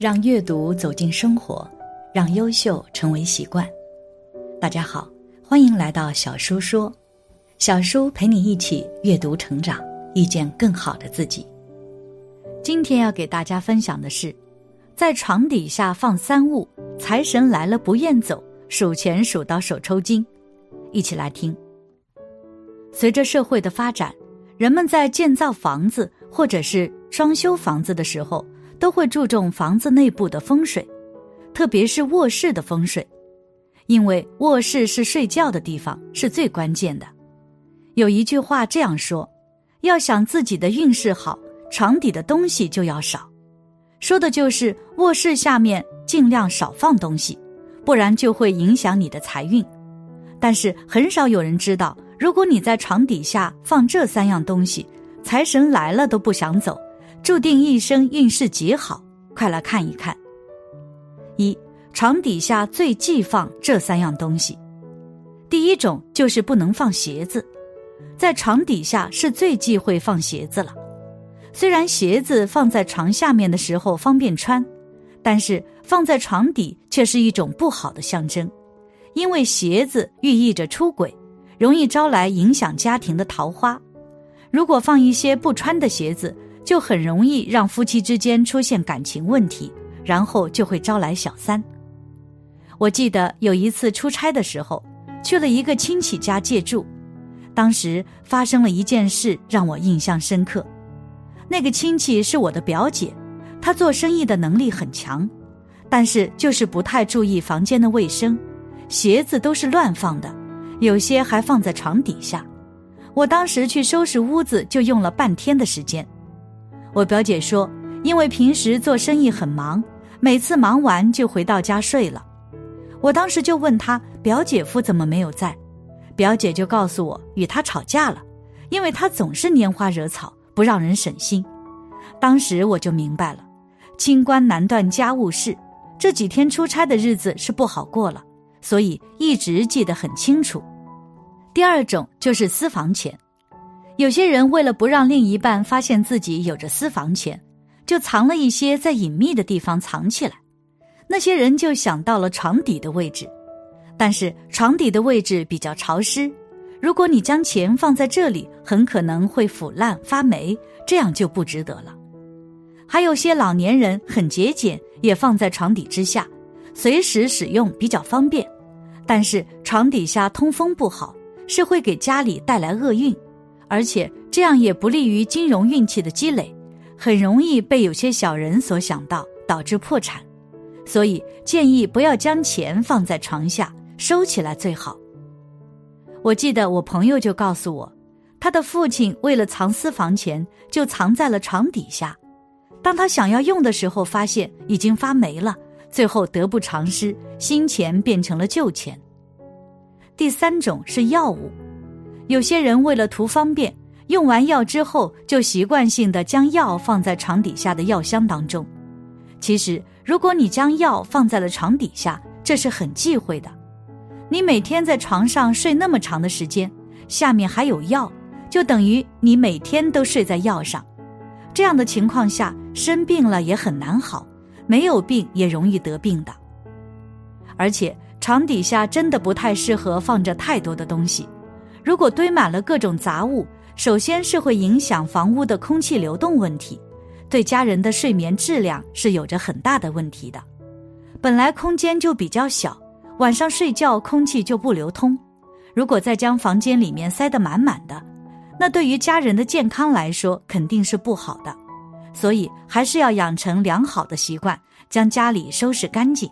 让阅读走进生活，让优秀成为习惯。大家好，欢迎来到小叔说，小叔陪你一起阅读成长，遇见更好的自己。今天要给大家分享的是，在床底下放三物，财神来了不愿走，数钱数到手抽筋。一起来听。随着社会的发展，人们在建造房子或者是装修房子的时候。都会注重房子内部的风水，特别是卧室的风水，因为卧室是睡觉的地方，是最关键的。有一句话这样说：要想自己的运势好，床底的东西就要少，说的就是卧室下面尽量少放东西，不然就会影响你的财运。但是很少有人知道，如果你在床底下放这三样东西，财神来了都不想走。注定一生运势极好，快来看一看。一床底下最忌放这三样东西，第一种就是不能放鞋子，在床底下是最忌讳放鞋子了。虽然鞋子放在床下面的时候方便穿，但是放在床底却是一种不好的象征，因为鞋子寓意着出轨，容易招来影响家庭的桃花。如果放一些不穿的鞋子，就很容易让夫妻之间出现感情问题，然后就会招来小三。我记得有一次出差的时候，去了一个亲戚家借住，当时发生了一件事让我印象深刻。那个亲戚是我的表姐，她做生意的能力很强，但是就是不太注意房间的卫生，鞋子都是乱放的，有些还放在床底下。我当时去收拾屋子就用了半天的时间。我表姐说，因为平时做生意很忙，每次忙完就回到家睡了。我当时就问她表姐夫怎么没有在，表姐就告诉我与他吵架了，因为他总是拈花惹草，不让人省心。当时我就明白了，清官难断家务事，这几天出差的日子是不好过了，所以一直记得很清楚。第二种就是私房钱。有些人为了不让另一半发现自己有着私房钱，就藏了一些在隐秘的地方藏起来。那些人就想到了床底的位置，但是床底的位置比较潮湿，如果你将钱放在这里，很可能会腐烂发霉，这样就不值得了。还有些老年人很节俭，也放在床底之下，随时使用比较方便，但是床底下通风不好，是会给家里带来厄运。而且这样也不利于金融运气的积累，很容易被有些小人所想到，导致破产。所以建议不要将钱放在床下，收起来最好。我记得我朋友就告诉我，他的父亲为了藏私房钱，就藏在了床底下。当他想要用的时候，发现已经发霉了，最后得不偿失，新钱变成了旧钱。第三种是药物。有些人为了图方便，用完药之后就习惯性的将药放在床底下的药箱当中。其实，如果你将药放在了床底下，这是很忌讳的。你每天在床上睡那么长的时间，下面还有药，就等于你每天都睡在药上。这样的情况下，生病了也很难好，没有病也容易得病的。而且，床底下真的不太适合放着太多的东西。如果堆满了各种杂物，首先是会影响房屋的空气流动问题，对家人的睡眠质量是有着很大的问题的。本来空间就比较小，晚上睡觉空气就不流通，如果再将房间里面塞得满满的，那对于家人的健康来说肯定是不好的。所以还是要养成良好的习惯，将家里收拾干净。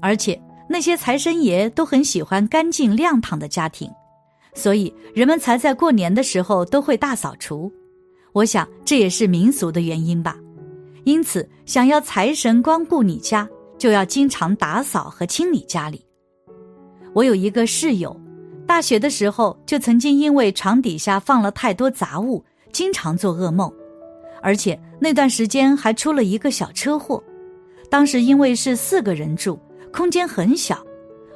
而且那些财神爷都很喜欢干净亮堂的家庭。所以人们才在过年的时候都会大扫除，我想这也是民俗的原因吧。因此，想要财神光顾你家，就要经常打扫和清理家里。我有一个室友，大学的时候就曾经因为床底下放了太多杂物，经常做噩梦，而且那段时间还出了一个小车祸。当时因为是四个人住，空间很小，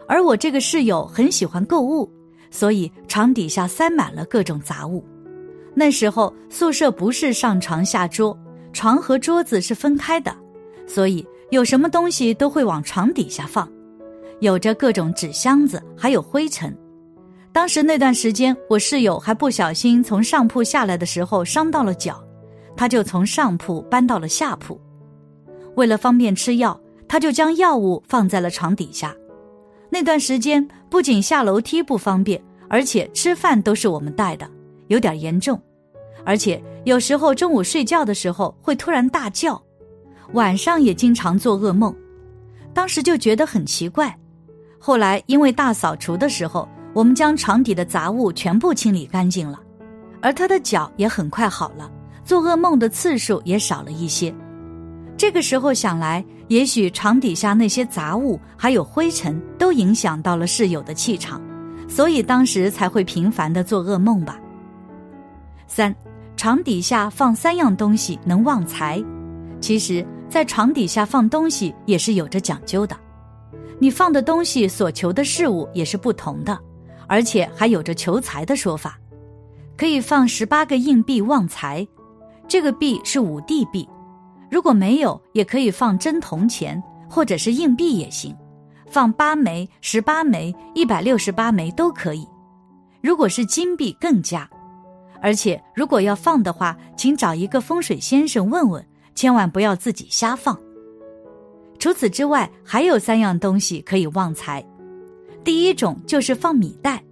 而我这个室友很喜欢购物。所以床底下塞满了各种杂物。那时候宿舍不是上床下桌，床和桌子是分开的，所以有什么东西都会往床底下放，有着各种纸箱子，还有灰尘。当时那段时间，我室友还不小心从上铺下来的时候伤到了脚，他就从上铺搬到了下铺。为了方便吃药，他就将药物放在了床底下。那段时间不仅下楼梯不方便，而且吃饭都是我们带的，有点严重。而且有时候中午睡觉的时候会突然大叫，晚上也经常做噩梦。当时就觉得很奇怪。后来因为大扫除的时候，我们将床底的杂物全部清理干净了，而他的脚也很快好了，做噩梦的次数也少了一些。这个时候想来，也许床底下那些杂物还有灰尘都影响到了室友的气场，所以当时才会频繁的做噩梦吧。三，床底下放三样东西能旺财。其实，在床底下放东西也是有着讲究的，你放的东西所求的事物也是不同的，而且还有着求财的说法。可以放十八个硬币旺财，这个币是五帝币。如果没有，也可以放真铜钱或者是硬币也行，放八枚、十八枚、一百六十八枚都可以。如果是金币更佳，而且如果要放的话，请找一个风水先生问问，千万不要自己瞎放。除此之外，还有三样东西可以旺财。第一种就是放米袋，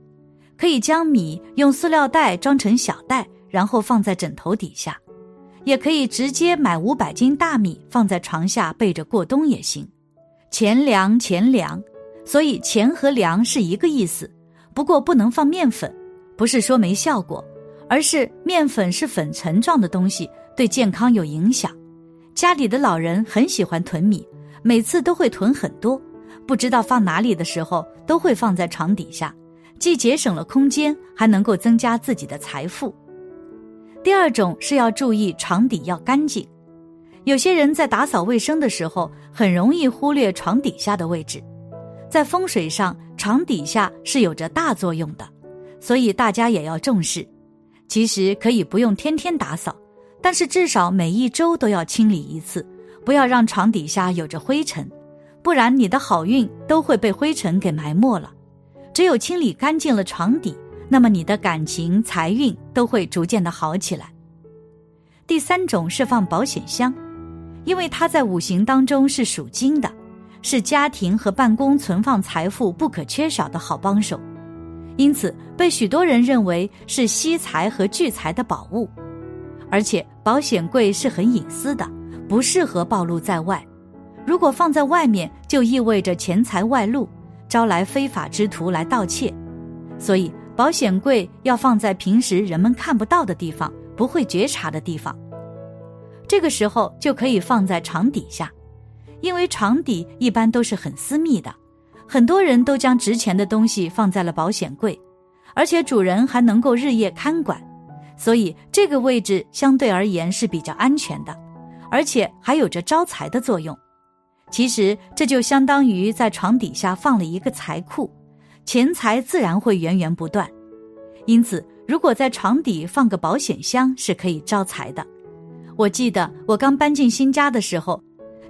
可以将米用塑料袋装成小袋，然后放在枕头底下。也可以直接买五百斤大米放在床下备着过冬也行，钱粮钱粮，所以钱和粮是一个意思。不过不能放面粉，不是说没效果，而是面粉是粉尘状的东西，对健康有影响。家里的老人很喜欢囤米，每次都会囤很多，不知道放哪里的时候都会放在床底下，既节省了空间，还能够增加自己的财富。第二种是要注意床底要干净，有些人在打扫卫生的时候很容易忽略床底下的位置，在风水上床底下是有着大作用的，所以大家也要重视。其实可以不用天天打扫，但是至少每一周都要清理一次，不要让床底下有着灰尘，不然你的好运都会被灰尘给埋没了。只有清理干净了床底。那么你的感情、财运都会逐渐的好起来。第三种是放保险箱，因为它在五行当中是属金的，是家庭和办公存放财富不可缺少的好帮手，因此被许多人认为是吸财和聚财的宝物。而且保险柜是很隐私的，不适合暴露在外。如果放在外面，就意味着钱财外露，招来非法之徒来盗窃，所以。保险柜要放在平时人们看不到的地方，不会觉察的地方。这个时候就可以放在床底下，因为床底一般都是很私密的，很多人都将值钱的东西放在了保险柜，而且主人还能够日夜看管，所以这个位置相对而言是比较安全的，而且还有着招财的作用。其实这就相当于在床底下放了一个财库。钱财自然会源源不断，因此，如果在床底放个保险箱是可以招财的。我记得我刚搬进新家的时候，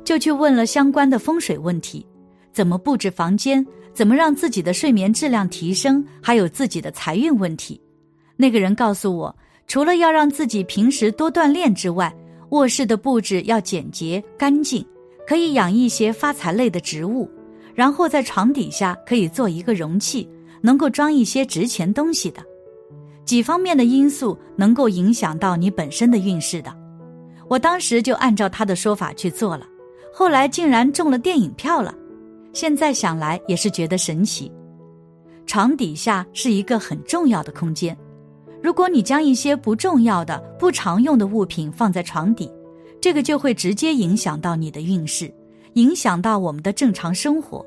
就去问了相关的风水问题：怎么布置房间，怎么让自己的睡眠质量提升，还有自己的财运问题。那个人告诉我，除了要让自己平时多锻炼之外，卧室的布置要简洁干净，可以养一些发财类的植物。然后在床底下可以做一个容器，能够装一些值钱东西的。几方面的因素能够影响到你本身的运势的。我当时就按照他的说法去做了，后来竟然中了电影票了。现在想来也是觉得神奇。床底下是一个很重要的空间，如果你将一些不重要的、不常用的物品放在床底，这个就会直接影响到你的运势。影响到我们的正常生活，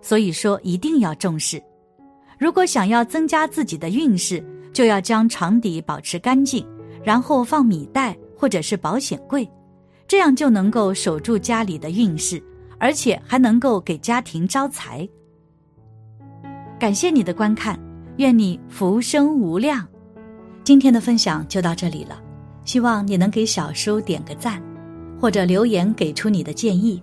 所以说一定要重视。如果想要增加自己的运势，就要将床底保持干净，然后放米袋或者是保险柜，这样就能够守住家里的运势，而且还能够给家庭招财。感谢你的观看，愿你福生无量。今天的分享就到这里了，希望你能给小叔点个赞，或者留言给出你的建议。